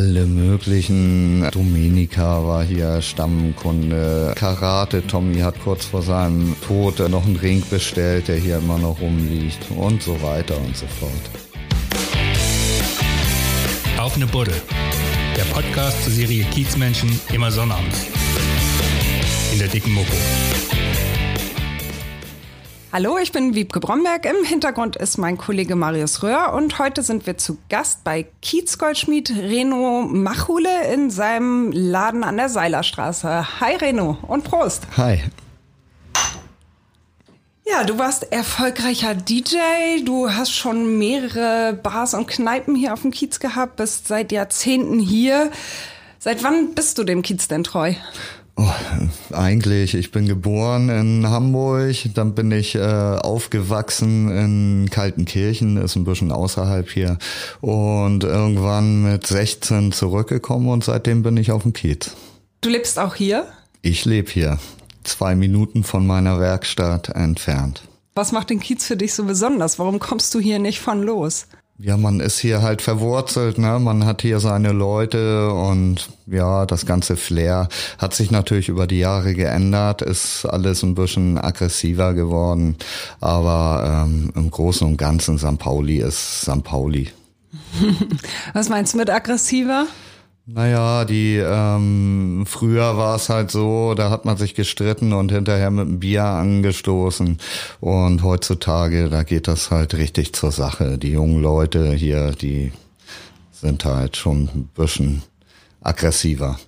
alle möglichen. Dominika war hier Stammkunde. Karate Tommy hat kurz vor seinem Tod noch einen Ring bestellt, der hier immer noch rumliegt und so weiter und so fort. Auf eine Buddel. Der Podcast zur Serie Kiezmenschen immer sonnabends. In der dicken Mopo. Hallo, ich bin Wiebke Bromberg. Im Hintergrund ist mein Kollege Marius Röhr und heute sind wir zu Gast bei Kiezgoldschmied Reno Machule in seinem Laden an der Seilerstraße. Hi Reno und Prost. Hi. Ja, du warst erfolgreicher DJ, du hast schon mehrere Bars und Kneipen hier auf dem Kiez gehabt, bist seit Jahrzehnten hier. Seit wann bist du dem Kiez denn treu? Oh, eigentlich, ich bin geboren in Hamburg, dann bin ich äh, aufgewachsen in Kaltenkirchen, ist ein bisschen außerhalb hier und irgendwann mit 16 zurückgekommen und seitdem bin ich auf dem Kiez. Du lebst auch hier? Ich lebe hier, zwei Minuten von meiner Werkstatt entfernt. Was macht den Kiez für dich so besonders? Warum kommst du hier nicht von los? Ja, man ist hier halt verwurzelt, ne? Man hat hier seine Leute und ja, das ganze Flair hat sich natürlich über die Jahre geändert, ist alles ein bisschen aggressiver geworden. Aber ähm, im Großen und Ganzen St. Pauli ist St. Pauli. Was meinst du mit aggressiver? Naja, die ähm, früher war es halt so, da hat man sich gestritten und hinterher mit dem Bier angestoßen. Und heutzutage, da geht das halt richtig zur Sache. Die jungen Leute hier, die sind halt schon ein bisschen aggressiver.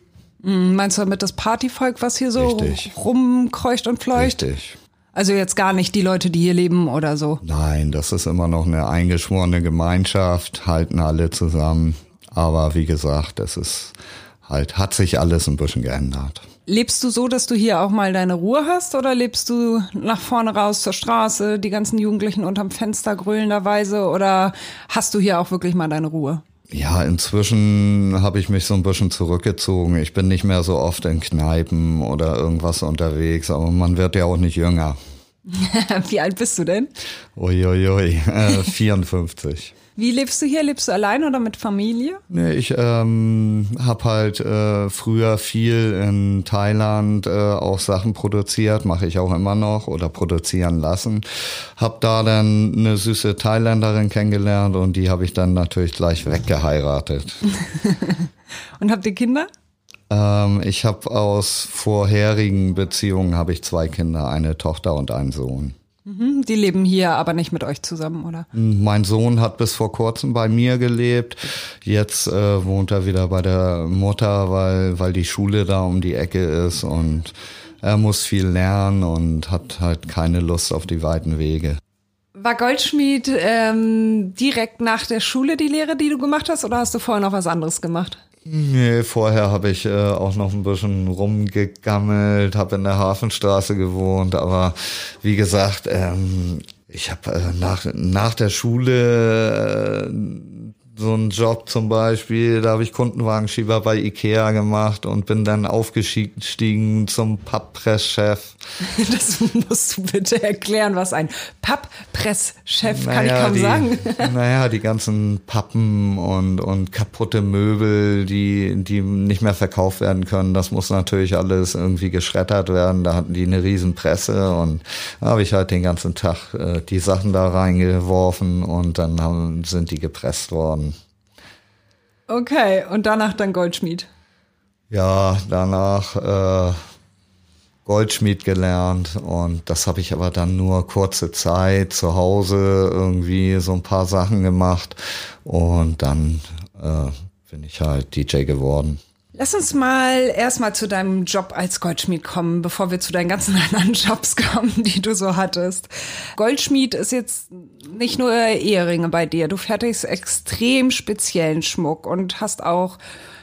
Hm, meinst du damit das Partyvolk, was hier so Richtig. rumkreucht und fleucht? Richtig. Also jetzt gar nicht die Leute, die hier leben oder so. Nein, das ist immer noch eine eingeschworene Gemeinschaft, halten alle zusammen. Aber wie gesagt, es ist halt, hat sich alles ein bisschen geändert. Lebst du so, dass du hier auch mal deine Ruhe hast oder lebst du nach vorne raus zur Straße, die ganzen Jugendlichen unterm Fenster grölenderweise oder hast du hier auch wirklich mal deine Ruhe? Ja, inzwischen habe ich mich so ein bisschen zurückgezogen. Ich bin nicht mehr so oft in Kneipen oder irgendwas unterwegs, aber man wird ja auch nicht jünger. Wie alt bist du denn? Uiuiui, äh, 54. Wie lebst du hier? Lebst du allein oder mit Familie? Nee, ich ähm, habe halt äh, früher viel in Thailand äh, auch Sachen produziert, mache ich auch immer noch oder produzieren lassen. Hab da dann eine süße Thailänderin kennengelernt und die habe ich dann natürlich gleich weggeheiratet. und habt ihr Kinder? Ähm, ich habe aus vorherigen Beziehungen habe ich zwei Kinder, eine Tochter und einen Sohn. Mhm, die leben hier aber nicht mit euch zusammen, oder? Mein Sohn hat bis vor kurzem bei mir gelebt. Jetzt äh, wohnt er wieder bei der Mutter, weil, weil die Schule da um die Ecke ist und er muss viel lernen und hat halt keine Lust auf die weiten Wege. War Goldschmied ähm, direkt nach der Schule die Lehre, die du gemacht hast, oder hast du vorher noch was anderes gemacht? Nee, vorher habe ich äh, auch noch ein bisschen rumgegammelt, habe in der Hafenstraße gewohnt, aber wie gesagt, ähm, ich habe äh, nach, nach der Schule äh, so einen Job zum Beispiel, da habe ich Kundenwagenschieber bei Ikea gemacht und bin dann aufgestiegen zum Papppresschef. Das musst du bitte erklären, was ein Papppresschef naja, kann ich kaum die, sagen. Naja, die ganzen Pappen und, und kaputte Möbel, die, die nicht mehr verkauft werden können, das muss natürlich alles irgendwie geschreddert werden. Da hatten die eine riesen Presse und da habe ich halt den ganzen Tag äh, die Sachen da reingeworfen und dann haben, sind die gepresst worden. Okay, und danach dann Goldschmied. Ja, danach äh, Goldschmied gelernt und das habe ich aber dann nur kurze Zeit zu Hause irgendwie so ein paar Sachen gemacht und dann äh, bin ich halt DJ geworden. Lass uns mal erstmal zu deinem Job als Goldschmied kommen, bevor wir zu deinen ganzen anderen Jobs kommen, die du so hattest. Goldschmied ist jetzt nicht nur Eheringe bei dir. Du fertigst extrem speziellen Schmuck und hast auch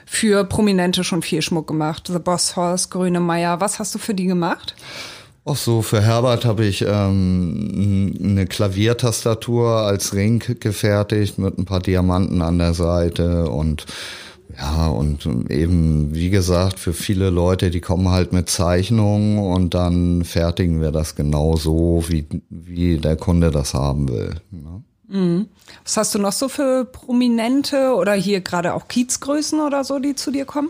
für Prominente schon viel Schmuck gemacht. The Boss Horse, Grüne Meier. Was hast du für die gemacht? Ach so, für Herbert habe ich ähm, eine Klaviertastatur als Ring gefertigt mit ein paar Diamanten an der Seite und ja, und eben, wie gesagt, für viele Leute, die kommen halt mit Zeichnungen und dann fertigen wir das genau so, wie, wie der Kunde das haben will. Ne? Was hast du noch so für Prominente oder hier gerade auch Kiezgrößen oder so, die zu dir kommen?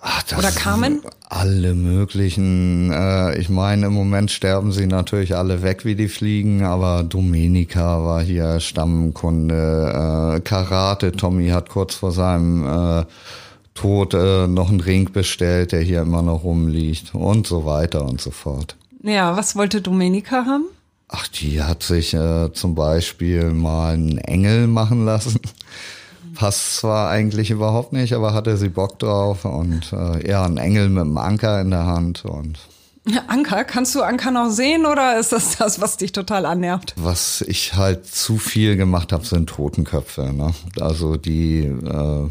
Ach, das Oder Carmen? Alle möglichen. Äh, ich meine, im Moment sterben sie natürlich alle weg wie die Fliegen, aber Domenica war hier Stammkunde. Äh, Karate, Tommy hat kurz vor seinem äh, Tod äh, noch einen Ring bestellt, der hier immer noch rumliegt und so weiter und so fort. Ja, was wollte Domenica haben? Ach, die hat sich äh, zum Beispiel mal einen Engel machen lassen. Passt zwar eigentlich überhaupt nicht, aber hatte sie Bock drauf und äh, ja, ein Engel mit einem Anker in der Hand und Anker, kannst du Anker noch sehen oder ist das das, was dich total annervt? was ich halt zu viel gemacht habe, sind Totenköpfe. Ne? Also die, äh,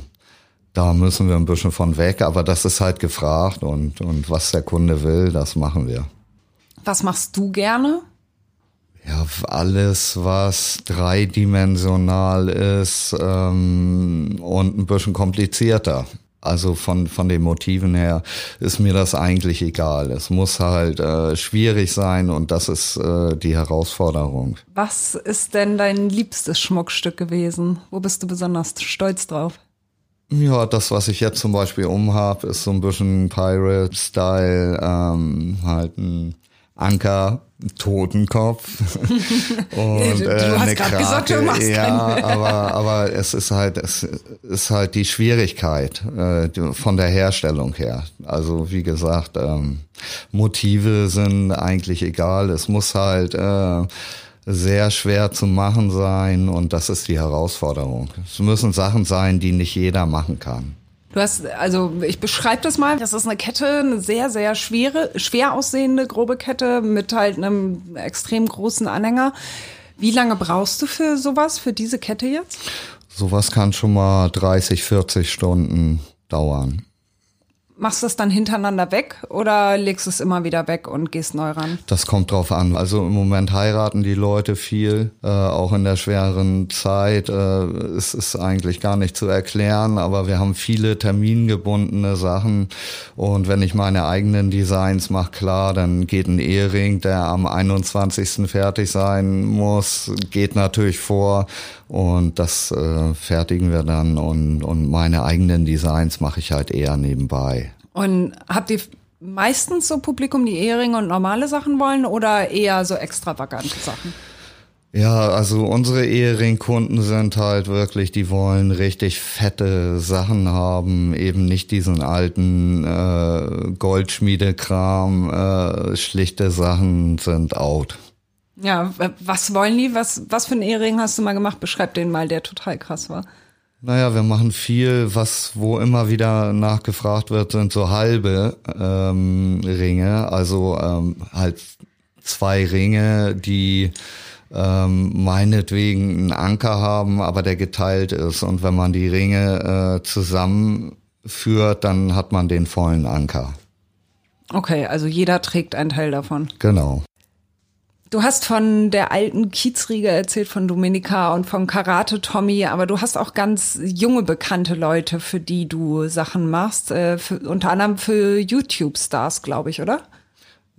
da müssen wir ein bisschen von weg, aber das ist halt gefragt und, und was der Kunde will, das machen wir. Was machst du gerne? Ja, alles, was dreidimensional ist ähm, und ein bisschen komplizierter. Also von, von den Motiven her ist mir das eigentlich egal. Es muss halt äh, schwierig sein und das ist äh, die Herausforderung. Was ist denn dein liebstes Schmuckstück gewesen? Wo bist du besonders stolz drauf? Ja, das, was ich jetzt zum Beispiel umhab, ist so ein bisschen Pirate-Style, ähm, halt ein Anker, Totenkopf und äh, eine gesagt, Krake. machst ja, aber aber es ist halt es ist halt die Schwierigkeit äh, von der Herstellung her. Also wie gesagt, ähm, Motive sind eigentlich egal. Es muss halt äh, sehr schwer zu machen sein und das ist die Herausforderung. Es müssen Sachen sein, die nicht jeder machen kann. Du hast, also ich beschreibe das mal, das ist eine Kette, eine sehr, sehr schwere, schwer aussehende, grobe Kette mit halt einem extrem großen Anhänger. Wie lange brauchst du für sowas, für diese Kette jetzt? Sowas kann schon mal 30, 40 Stunden dauern. Machst du das dann hintereinander weg oder legst du es immer wieder weg und gehst neu ran? Das kommt drauf an. Also im Moment heiraten die Leute viel, äh, auch in der schweren Zeit. Äh, es ist eigentlich gar nicht zu erklären, aber wir haben viele termingebundene Sachen. Und wenn ich meine eigenen Designs mache, klar, dann geht ein Ehering, der am 21. fertig sein muss, geht natürlich vor. Und das äh, fertigen wir dann. Und, und meine eigenen Designs mache ich halt eher nebenbei. Und habt ihr meistens so Publikum, die Eheringe und normale Sachen wollen oder eher so extravagante Sachen? Ja, also unsere Ehering-Kunden sind halt wirklich, die wollen richtig fette Sachen haben, eben nicht diesen alten äh, Goldschmiedekram, äh, schlichte Sachen sind out. Ja, was wollen die? Was, was für einen Ehering hast du mal gemacht? Beschreib den mal, der total krass war. Naja, wir machen viel, was wo immer wieder nachgefragt wird, sind so halbe ähm, Ringe, also ähm, halt zwei Ringe, die ähm, meinetwegen einen Anker haben, aber der geteilt ist. Und wenn man die Ringe äh, zusammenführt, dann hat man den vollen Anker. Okay, also jeder trägt einen Teil davon. Genau. Du hast von der alten Kiezriege erzählt, von Dominika und von Karate Tommy, aber du hast auch ganz junge bekannte Leute, für die du Sachen machst, äh, für, unter anderem für YouTube-Stars, glaube ich, oder?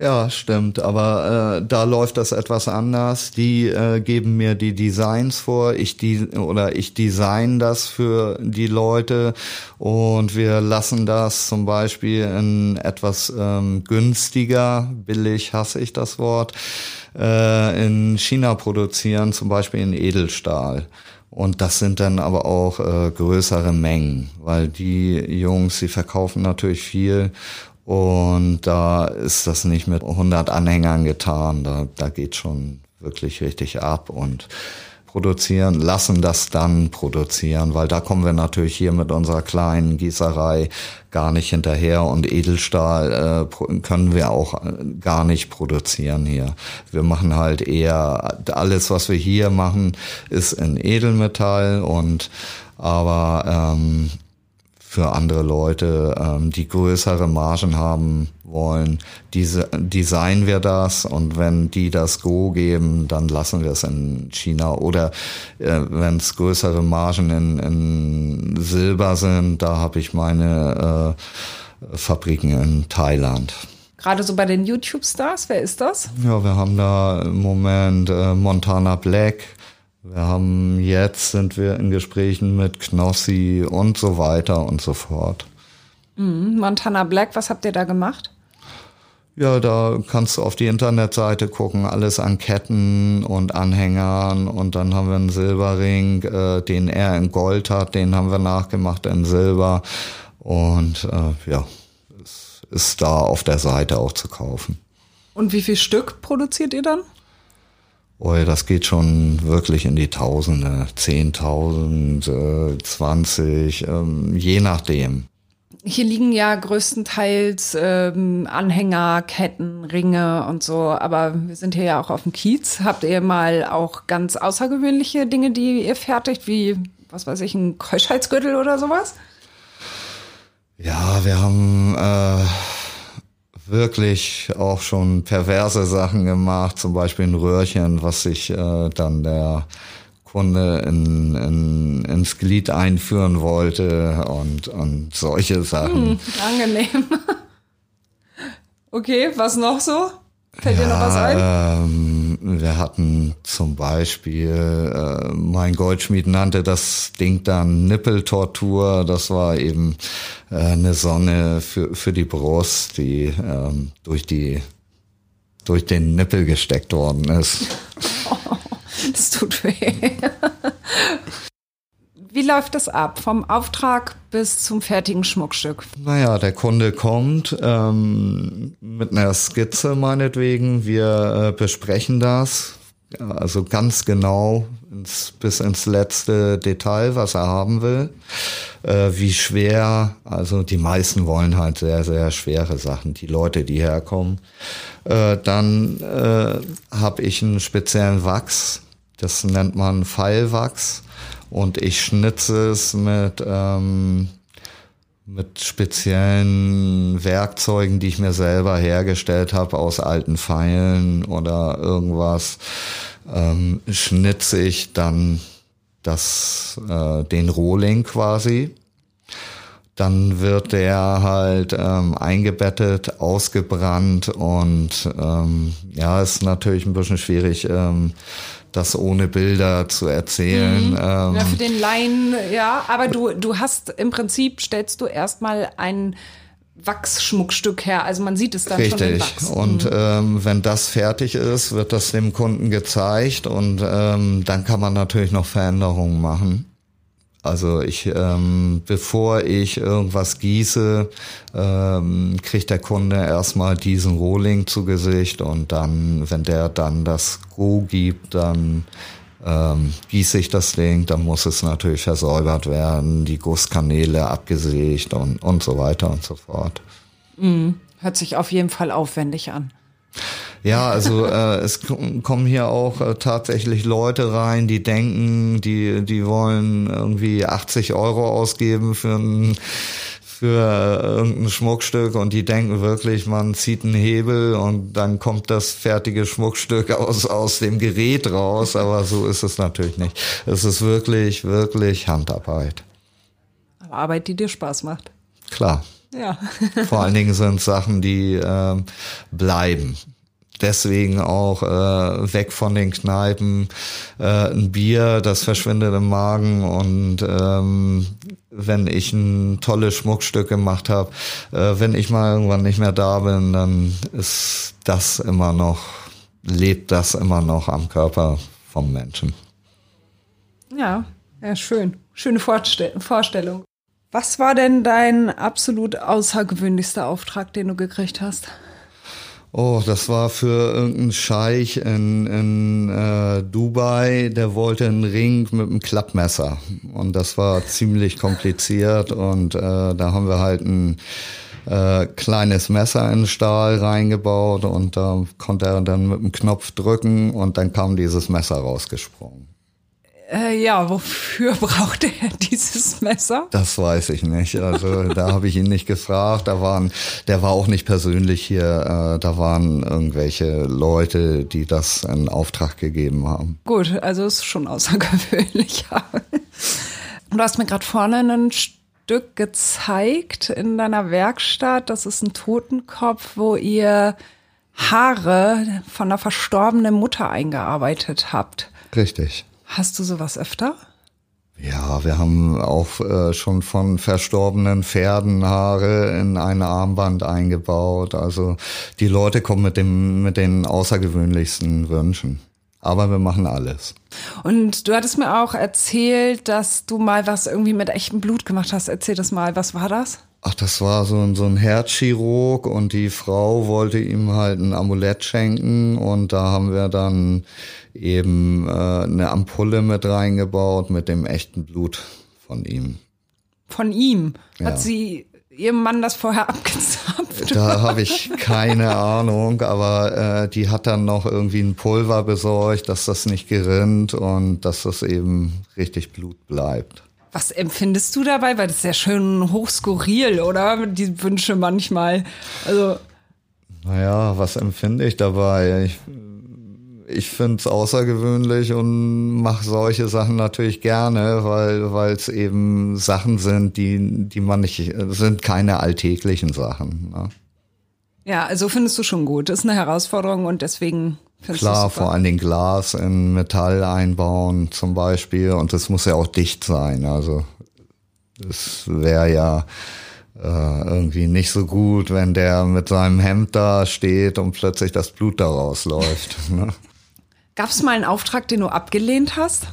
Ja, stimmt, aber äh, da läuft das etwas anders. Die äh, geben mir die Designs vor, ich die oder ich design das für die Leute und wir lassen das zum Beispiel in etwas ähm, günstiger, billig hasse ich das Wort, äh, in China produzieren, zum Beispiel in Edelstahl. Und das sind dann aber auch äh, größere Mengen, weil die Jungs, die verkaufen natürlich viel und da ist das nicht mit 100 Anhängern getan. Da, da geht schon wirklich richtig ab und produzieren, lassen das dann produzieren, weil da kommen wir natürlich hier mit unserer kleinen Gießerei gar nicht hinterher und Edelstahl äh, können wir auch äh, gar nicht produzieren hier. Wir machen halt eher alles, was wir hier machen, ist in Edelmetall und aber ähm, für andere Leute, ähm, die größere Margen haben wollen, diese, designen wir das und wenn die das Go geben, dann lassen wir es in China oder äh, wenn es größere Margen in, in Silber sind, da habe ich meine äh, Fabriken in Thailand. Gerade so bei den YouTube-Stars, wer ist das? Ja, wir haben da im Moment äh, Montana Black, Wir haben jetzt sind wir in Gesprächen mit Knossi und so weiter und so fort. Mhm. Montana Black, was habt ihr da gemacht? Ja, da kannst du auf die Internetseite gucken, alles an Ketten und Anhängern und dann haben wir einen Silberring, äh, den er in Gold hat, den haben wir nachgemacht in Silber und äh, ja, es ist da auf der Seite auch zu kaufen. Und wie viel Stück produziert ihr dann? Oh, das geht schon wirklich in die Tausende, Zehntausend, äh, zwanzig, ähm, je nachdem. Hier liegen ja größtenteils ähm, Anhänger, Ketten, Ringe und so, aber wir sind hier ja auch auf dem Kiez. Habt ihr mal auch ganz außergewöhnliche Dinge, die ihr fertigt, wie, was weiß ich, ein Keuschheitsgürtel oder sowas? Ja, wir haben äh, wirklich auch schon perverse Sachen gemacht, zum Beispiel ein Röhrchen, was sich äh, dann der Kunde in, in, ins Glied einführen wollte und, und solche Sachen. Hm, angenehm. okay, was noch so? Fällt ja, dir noch was ein? Ähm, wir hatten zum Beispiel, äh, mein Goldschmied nannte das Ding dann Nippeltortur. Das war eben äh, eine Sonne für, für die Brust, die ähm, durch die durch den Nippel gesteckt worden ist. Das tut weh. Läuft das ab? Vom Auftrag bis zum fertigen Schmuckstück? Naja, der Kunde kommt ähm, mit einer Skizze meinetwegen. Wir äh, besprechen das. Also ganz genau ins, bis ins letzte Detail, was er haben will. Äh, wie schwer, also die meisten wollen halt sehr, sehr schwere Sachen, die Leute, die herkommen. Äh, dann äh, habe ich einen speziellen Wachs, das nennt man Pfeilwachs und ich schnitze es mit, ähm, mit speziellen Werkzeugen, die ich mir selber hergestellt habe aus alten Pfeilen oder irgendwas, ähm, schnitze ich dann das, äh, den Rohling quasi. Dann wird der halt ähm, eingebettet, ausgebrannt und ähm, ja, ist natürlich ein bisschen schwierig, ähm, das ohne Bilder zu erzählen. Mhm. Ähm, ja, für den Laien, ja, aber du, du hast im Prinzip, stellst du erstmal ein Wachsschmuckstück her. Also man sieht es dann schon im Richtig. Wachs. Und Mhm. ähm, wenn das fertig ist, wird das dem Kunden gezeigt und ähm, dann kann man natürlich noch Veränderungen machen. Also ich, ähm, bevor ich irgendwas gieße, ähm, kriegt der Kunde erstmal diesen Rohling zu Gesicht und dann, wenn der dann das Go gibt, dann ähm, gieße ich das Ding, dann muss es natürlich versäubert werden, die Gusskanäle abgesägt und, und so weiter und so fort. Hört sich auf jeden Fall aufwendig an. Ja, also äh, es kommen hier auch äh, tatsächlich Leute rein, die denken, die die wollen irgendwie 80 Euro ausgeben für ein für irgendein Schmuckstück und die denken wirklich, man zieht einen Hebel und dann kommt das fertige Schmuckstück aus aus dem Gerät raus, aber so ist es natürlich nicht. Es ist wirklich wirklich Handarbeit. Aber Arbeit, die dir Spaß macht. Klar. Ja. Vor allen Dingen sind Sachen, die ähm, bleiben. Deswegen auch äh, weg von den Kneipen. Äh, ein Bier, das verschwindet im Magen. Und ähm, wenn ich ein tolles Schmuckstück gemacht habe, äh, wenn ich mal irgendwann nicht mehr da bin, dann ist das immer noch, lebt das immer noch am Körper vom Menschen. Ja, ja, schön. Schöne Vorstell Vorstellung. Was war denn dein absolut außergewöhnlichster Auftrag, den du gekriegt hast? Oh, das war für irgendeinen Scheich in, in äh, Dubai, der wollte einen Ring mit einem Klappmesser. Und das war ziemlich kompliziert und äh, da haben wir halt ein äh, kleines Messer in Stahl reingebaut und da konnte er dann mit dem Knopf drücken und dann kam dieses Messer rausgesprungen. Äh, ja, wofür braucht er dieses Messer? Das weiß ich nicht. Also da habe ich ihn nicht gefragt. Da waren, der war auch nicht persönlich hier. Äh, da waren irgendwelche Leute, die das in Auftrag gegeben haben. Gut, also ist schon außergewöhnlich. Du hast mir gerade vorne ein Stück gezeigt in deiner Werkstatt. Das ist ein Totenkopf, wo ihr Haare von einer verstorbenen Mutter eingearbeitet habt. Richtig. Hast du sowas öfter? Ja, wir haben auch äh, schon von verstorbenen Pferden Haare in ein Armband eingebaut. Also die Leute kommen mit dem mit den außergewöhnlichsten Wünschen. Aber wir machen alles. Und du hattest mir auch erzählt, dass du mal was irgendwie mit echtem Blut gemacht hast. Erzähl das mal. Was war das? Ach, das war so ein, so ein Herzchirurg und die Frau wollte ihm halt ein Amulett schenken und da haben wir dann eben äh, eine Ampulle mit reingebaut mit dem echten Blut von ihm. Von ihm? Ja. Hat sie ihrem Mann das vorher abgezapft? Da habe ich keine Ahnung, aber äh, die hat dann noch irgendwie ein Pulver besorgt, dass das nicht gerinnt und dass das eben richtig Blut bleibt. Was empfindest du dabei? Weil das ist ja schön hochskurril, oder? Die Wünsche manchmal. Also. Naja, was empfinde ich dabei? Ich, ich finde es außergewöhnlich und mache solche Sachen natürlich gerne, weil weil es eben Sachen sind, die die man nicht sind keine alltäglichen Sachen. Ne? Ja, also findest du schon gut. Das ist eine Herausforderung und deswegen findest Klar, du vor allen Dingen Glas in Metall einbauen zum Beispiel und das muss ja auch dicht sein. Also es wäre ja äh, irgendwie nicht so gut, wenn der mit seinem Hemd da steht und plötzlich das Blut daraus läuft. Ne? Gab es mal einen Auftrag, den du abgelehnt hast?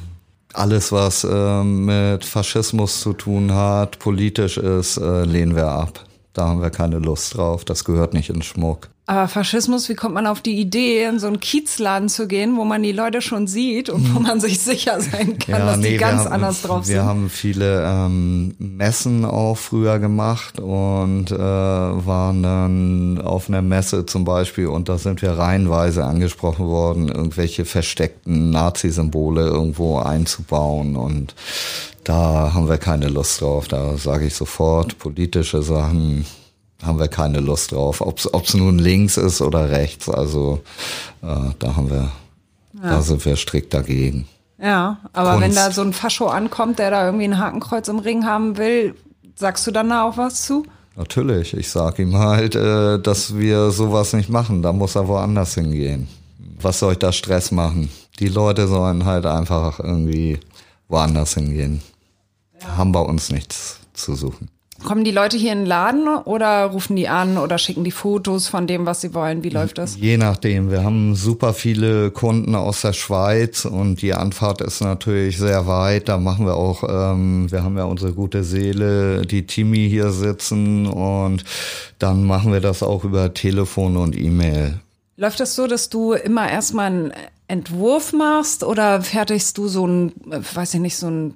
Alles, was äh, mit Faschismus zu tun hat, politisch ist, äh, lehnen wir ab. Da haben wir keine Lust drauf. Das gehört nicht in Schmuck. Aber Faschismus, wie kommt man auf die Idee, in so einen Kiezladen zu gehen, wo man die Leute schon sieht und wo man sich sicher sein kann, dass die wir ganz haben, anders drauf Wir sind? haben viele ähm, Messen auch früher gemacht und äh, waren dann auf einer Messe zum Beispiel und da sind wir reihenweise angesprochen worden, irgendwelche versteckten Nazi-Symbole irgendwo einzubauen und da haben wir keine Lust drauf. Da sage ich sofort, politische Sachen haben wir keine Lust drauf. Ob es nun links ist oder rechts, also äh, da haben wir, da sind wir strikt dagegen. Ja, aber Kunst. wenn da so ein Fascho ankommt, der da irgendwie ein Hakenkreuz im Ring haben will, sagst du dann da auch was zu? Natürlich, ich sag ihm halt, äh, dass wir sowas nicht machen. Da muss er woanders hingehen. Was soll ich da Stress machen? Die Leute sollen halt einfach irgendwie woanders hingehen. Haben bei uns nichts zu suchen. Kommen die Leute hier in den Laden oder rufen die an oder schicken die Fotos von dem, was sie wollen? Wie läuft das? Je nachdem. Wir haben super viele Kunden aus der Schweiz und die Anfahrt ist natürlich sehr weit. Da machen wir auch, ähm, wir haben ja unsere gute Seele, die Timi hier sitzen und dann machen wir das auch über Telefon und E-Mail. Läuft das so, dass du immer erstmal einen Entwurf machst oder fertigst du so ein, äh, weiß ich nicht, so ein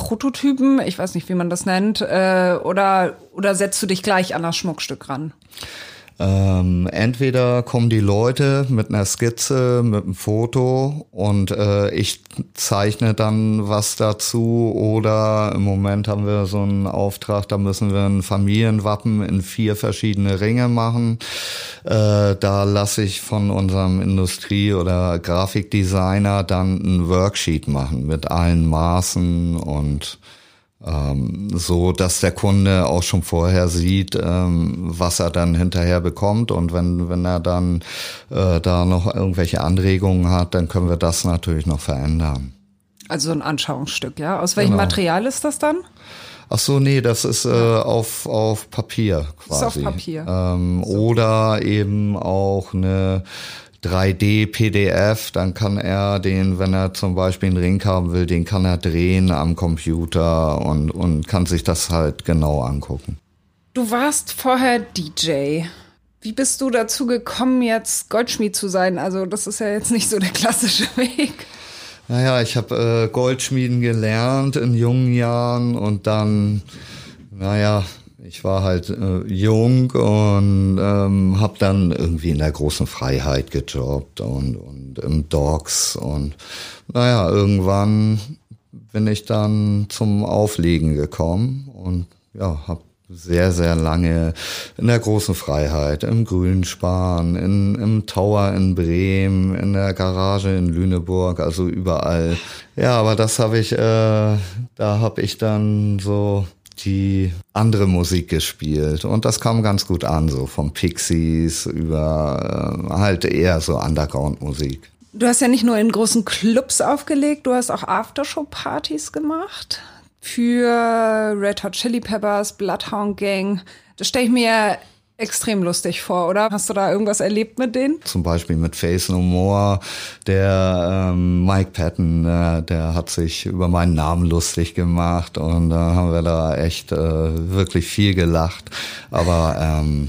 Prototypen, ich weiß nicht, wie man das nennt, äh, oder, oder setzt du dich gleich an das Schmuckstück ran? Ähm, entweder kommen die Leute mit einer Skizze, mit einem Foto und äh, ich zeichne dann was dazu oder im Moment haben wir so einen Auftrag, da müssen wir ein Familienwappen in vier verschiedene Ringe machen. Äh, da lasse ich von unserem Industrie- oder Grafikdesigner dann ein Worksheet machen mit allen Maßen und ähm, so dass der Kunde auch schon vorher sieht, ähm, was er dann hinterher bekommt und wenn wenn er dann äh, da noch irgendwelche Anregungen hat, dann können wir das natürlich noch verändern. Also ein Anschauungsstück, ja? Aus welchem Genau. Material ist das dann? Ach so, nee, das ist äh, auf auf Papier quasi. auf Papier. Ähm, Oder eben auch eine 3D-PDF, dann kann er den, wenn er zum Beispiel einen Ring haben will, den kann er drehen am Computer und, und kann sich das halt genau angucken. Du warst vorher DJ. Wie bist du dazu gekommen, jetzt Goldschmied zu sein? Also das ist ja jetzt nicht so der klassische Weg. Naja, ich habe äh, Goldschmieden gelernt in jungen Jahren und dann, naja, ich war halt äh, jung und ähm, habe dann irgendwie in der großen Freiheit gejobbt und, und im Docs und naja, irgendwann bin ich dann zum Auflegen gekommen und ja, habe sehr, sehr lange in der großen Freiheit, im Grünspan, in, im Tower in Bremen, in der Garage in Lüneburg, also überall. Ja, aber das habe ich, äh, da habe ich dann so die andere Musik gespielt und das kam ganz gut an, so vom Pixies über äh, halt eher so Underground-Musik. Du hast ja nicht nur in großen Clubs aufgelegt, du hast auch Aftershow-Partys gemacht für Red Hot Chili Peppers, Bloodhound Gang. Das stelle ich mir extrem lustig vor, oder? Hast du da irgendwas erlebt mit denen? Zum Beispiel mit Face No More. Der ähm, Mike Patton, äh, der hat sich über meinen Namen lustig gemacht und da äh, haben wir da echt äh, wirklich viel gelacht. Aber ähm,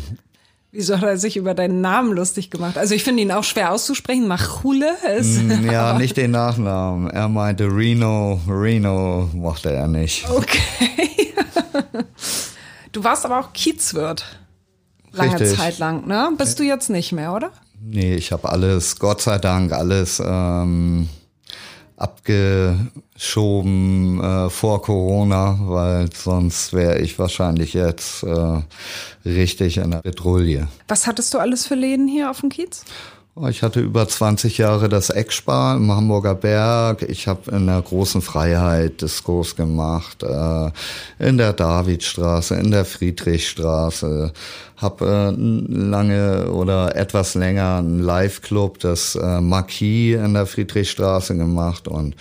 Wieso hat er sich über deinen Namen lustig gemacht? Also ich finde ihn auch schwer auszusprechen. Machule ist. Mm, ja, nicht den Nachnamen. Er meinte Reno. Reno mochte er nicht. Okay. Du warst aber auch Kiezwirt. Lange Richtig. Zeit lang, ne? Bist du jetzt nicht mehr, oder? Nee, ich habe alles, Gott sei Dank, alles ähm, abgeschoben äh, vor Corona, weil sonst wäre ich wahrscheinlich jetzt äh, richtig in der Petrouille. Was hattest du alles für Läden hier auf dem Kiez? Oh, Ich hatte über 20 Jahre das Eckspar im Hamburger Berg. Ich habe in der großen Freiheit Diskos gemacht, äh, in der Davidstraße, in der Friedrichstraße. Habe äh, lange oder etwas länger einen Live-Club, das äh, Marquis in der Friedrichstraße gemacht und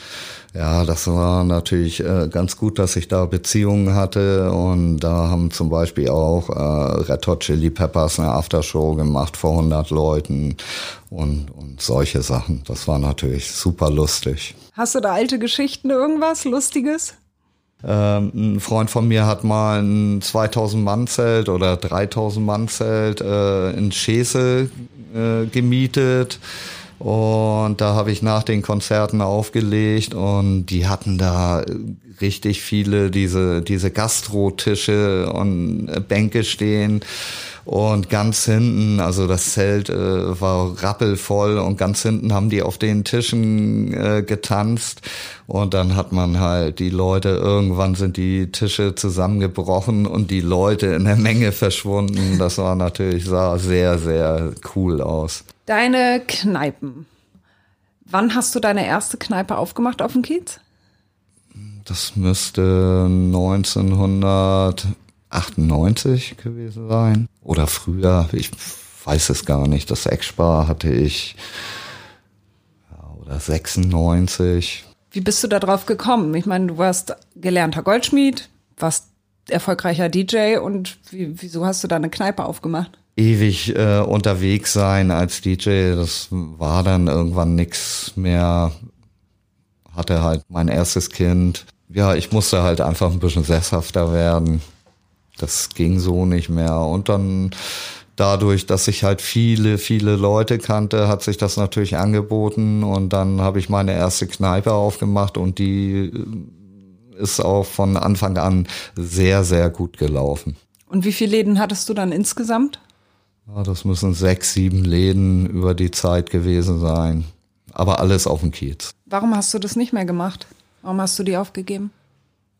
ja, das war natürlich äh, ganz gut, dass ich da Beziehungen hatte und da haben zum Beispiel auch äh, Red Hot Chili Peppers eine Aftershow gemacht vor 100 Leuten und, und solche Sachen. Das war natürlich super lustig. Hast du da alte Geschichten, irgendwas Lustiges? Ähm, ein Freund von mir hat mal ein 2000 Mann Zelt oder 3000 Mann Zelt äh, in Schesel äh, gemietet. Und da habe ich nach den Konzerten aufgelegt und die hatten da richtig viele diese, diese Gastrotische und Bänke stehen. Und ganz hinten, also das Zelt äh, war rappelvoll und ganz hinten haben die auf den Tischen äh, getanzt. Und dann hat man halt die Leute, irgendwann sind die Tische zusammengebrochen und die Leute in der Menge verschwunden. Das war natürlich, sah sehr, sehr cool aus. Deine Kneipen. Wann hast du deine erste Kneipe aufgemacht auf dem Kiez? Das müsste 1998 gewesen sein. Oder früher, ich weiß es gar nicht. Das Eckspar hatte ich, ja, oder 96. Wie bist du da drauf gekommen? Ich meine, du warst gelernter Goldschmied, warst erfolgreicher DJ und wie, wieso hast du da eine Kneipe aufgemacht? Ewig äh, unterwegs sein als DJ, das war dann irgendwann nix mehr. Hatte halt mein erstes Kind. Ja, ich musste halt einfach ein bisschen sesshafter werden. Das ging so nicht mehr. Und dann dadurch, dass ich halt viele, viele Leute kannte, hat sich das natürlich angeboten. Und dann habe ich meine erste Kneipe aufgemacht und die ist auch von Anfang an sehr, sehr gut gelaufen. Und wie viele Läden hattest du dann insgesamt? Ja, das müssen sechs, sieben Läden über die Zeit gewesen sein. Aber alles auf dem Kiez. Warum hast du das nicht mehr gemacht? Warum hast du die aufgegeben?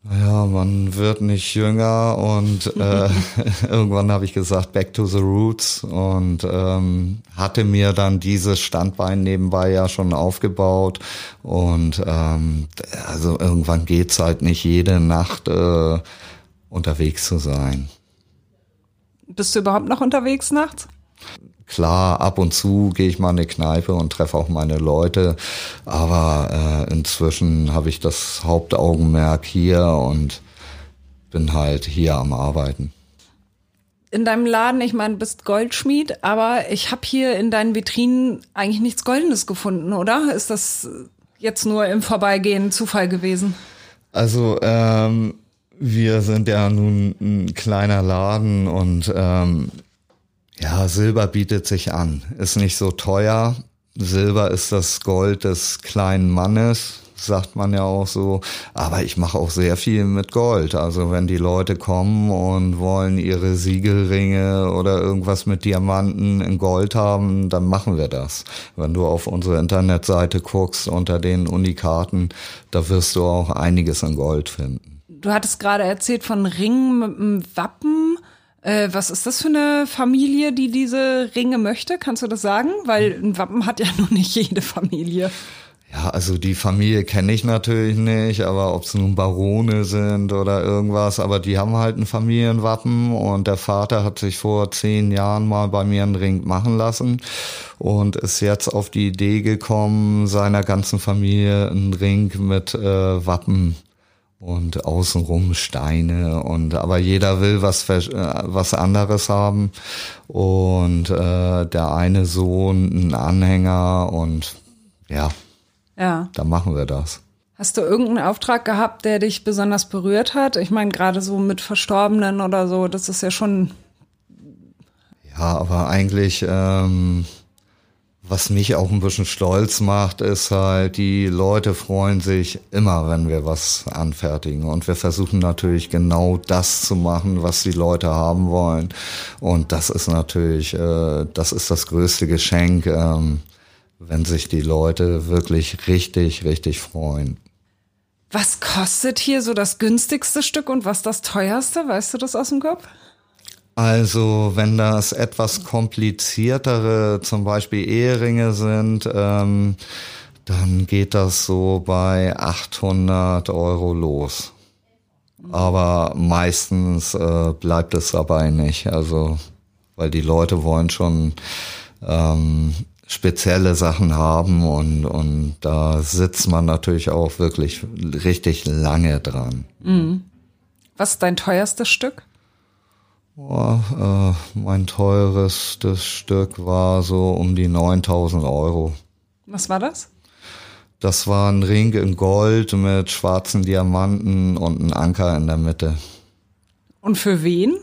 Naja, man wird nicht jünger und äh, irgendwann habe ich gesagt, back to the roots und ähm, hatte mir dann dieses Standbein nebenbei ja schon aufgebaut und ähm, also irgendwann geht's halt nicht jede Nacht äh, unterwegs zu sein. Bist du überhaupt noch unterwegs nachts? Klar, ab und zu gehe ich mal in eine Kneipe und treffe auch meine Leute, aber äh, inzwischen habe ich das Hauptaugenmerk hier und bin halt hier am Arbeiten. In deinem Laden, ich meine, du bist Goldschmied, aber ich habe hier in deinen Vitrinen eigentlich nichts Goldenes gefunden, oder? Ist das jetzt nur im Vorbeigehen Zufall gewesen? Also ähm, wir sind ja nun ein kleiner Laden und ähm, ja, Silber bietet sich an. Ist nicht so teuer. Silber ist das Gold des kleinen Mannes, sagt man ja auch so. Aber ich mache auch sehr viel mit Gold. Also wenn die Leute kommen und wollen ihre Siegelringe oder irgendwas mit Diamanten in Gold haben, dann machen wir das. Wenn du auf unsere Internetseite guckst unter den Unikaten, da wirst du auch einiges in Gold finden. Du hattest gerade erzählt von Ringen mit einem Wappen. Äh, was ist das für eine Familie, die diese Ringe möchte? Kannst du das sagen? Weil ein Wappen hat ja nun nicht jede Familie. Ja, also die Familie kenne ich natürlich nicht, aber ob es nun Barone sind oder irgendwas, aber die haben halt ein Familienwappen und der Vater hat sich vor zehn Jahren mal bei mir einen Ring machen lassen und ist jetzt auf die Idee gekommen, seiner ganzen Familie einen Ring mit äh, Wappen und außenrum Steine und aber jeder will was äh, was anderes haben. Und äh, der eine Sohn einen Anhänger und ja. Ja. Dann machen wir das. Hast du irgendeinen Auftrag gehabt der dich besonders berührt hat? Ich meine gerade so mit Verstorbenen oder so das ist ja schon ja aber eigentlich ähm, was mich auch ein bisschen stolz macht, ist halt, die Leute freuen sich immer, wenn wir was anfertigen. Und wir versuchen natürlich genau das zu machen, was die Leute haben wollen. Und das ist natürlich, äh, das ist das größte Geschenk, ähm, wenn sich die Leute wirklich richtig, richtig freuen. Was kostet hier so das günstigste Stück und was das teuerste? Weißt du das aus dem Kopf? Also wenn das etwas kompliziertere, zum Beispiel Eheringe sind, ähm, dann geht das so bei 800 Euro los. Aber meistens äh, bleibt es dabei nicht. Also weil die Leute wollen schon ähm, spezielle Sachen haben und, und da sitzt man natürlich auch wirklich richtig lange dran. Mhm. Was ist dein teuerstes Stück? Oh, äh, mein teurestes Stück war so um die 9000 Euro. Was war das? Das war ein Ring in Gold mit schwarzen Diamanten und ein Anker in der Mitte. Und für wen?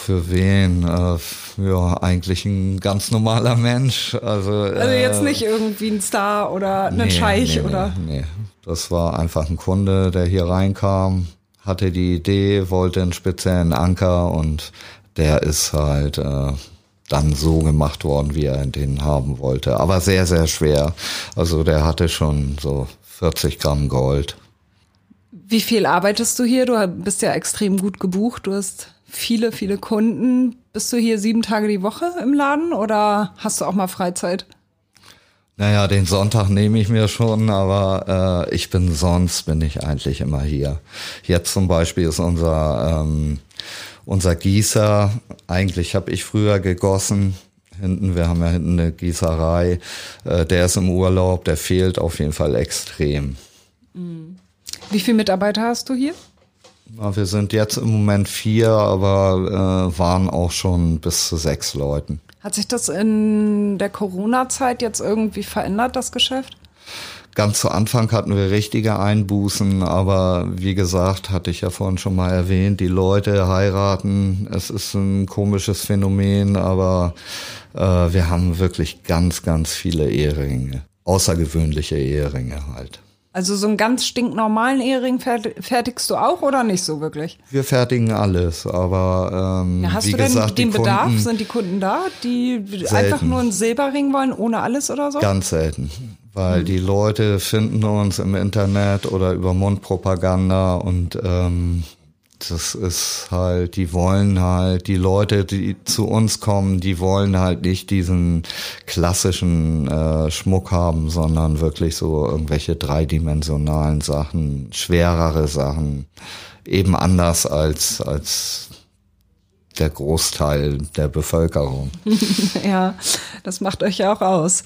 für wen? Äh, ja, eigentlich ein ganz normaler Mensch. Also, also jetzt äh, nicht irgendwie ein Star oder ein nee, Scheich nee, oder? Nee, das war einfach ein Kunde, der hier reinkam hatte die Idee, wollte einen speziellen Anker und der ist halt äh, dann so gemacht worden, wie er den haben wollte. Aber sehr, sehr schwer. Also der hatte schon so 40 Gramm Gold. Wie viel arbeitest du hier? Du bist ja extrem gut gebucht. Du hast viele, viele Kunden. Bist du hier sieben Tage die Woche im Laden oder hast du auch mal Freizeit? Naja, den Sonntag nehme ich mir schon, aber äh, ich bin sonst bin ich eigentlich immer hier. Jetzt zum Beispiel ist unser ähm, unser Gießer. Eigentlich habe ich früher gegossen. Hinten, wir haben ja hinten eine Gießerei. Äh, der ist im Urlaub. Der fehlt auf jeden Fall extrem. Wie viele Mitarbeiter hast du hier? Na, wir sind jetzt im Moment vier, aber äh, waren auch schon bis zu sechs Leuten. Hat sich das in der Corona-Zeit jetzt irgendwie verändert, das Geschäft? Ganz zu Anfang hatten wir richtige Einbußen, aber wie gesagt, hatte ich ja vorhin schon mal erwähnt, die Leute heiraten, es ist ein komisches Phänomen, aber äh, wir haben wirklich ganz, ganz viele Eheringe, außergewöhnliche Eheringe halt. Also so einen ganz stinknormalen Ehering fertigst du auch oder nicht so wirklich? Wir fertigen alles, aber ähm, ja, hast wie du denn gesagt, den Bedarf? Kunden Sind die Kunden da, die selten. einfach nur einen Silberring wollen, ohne alles oder so? Ganz selten, weil hm. die Leute finden uns im Internet oder über Mundpropaganda und ähm, das ist halt, die wollen halt, die Leute, die zu uns kommen, die wollen halt nicht diesen klassischen äh, Schmuck haben, sondern wirklich so irgendwelche dreidimensionalen Sachen, schwerere Sachen, eben anders als, als der Großteil der Bevölkerung. ja, das macht euch ja auch aus.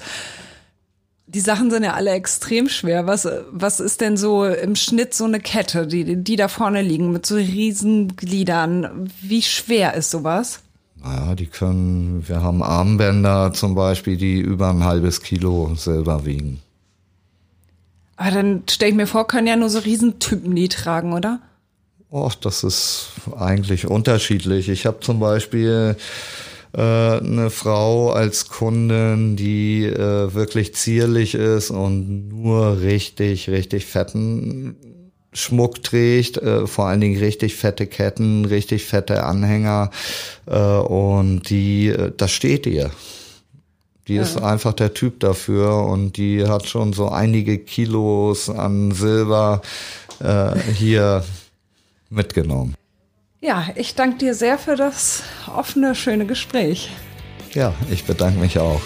Die Sachen sind ja alle extrem schwer. Was, was ist denn so im Schnitt so eine Kette, die, die da vorne liegen mit so riesen Gliedern? Wie schwer ist sowas? Naja, die können, wir haben Armbänder zum Beispiel, die über ein halbes Kilo Silber wiegen. Aber dann stelle ich mir vor, können ja nur so Riesentypen die tragen, oder? Och, das ist eigentlich unterschiedlich. Ich habe zum Beispiel äh, eine Frau als Kundin, die äh, wirklich zierlich ist und nur richtig, richtig fetten Schmuck trägt, äh, vor allen Dingen richtig fette Ketten, richtig fette Anhänger äh, und die, äh, das steht ihr. Die ja. ist einfach der Typ dafür und die hat schon so einige Kilos an Silber äh, hier mitgenommen. Ja, ich danke dir sehr für das offene, schöne Gespräch. Ja, ich bedanke mich auch.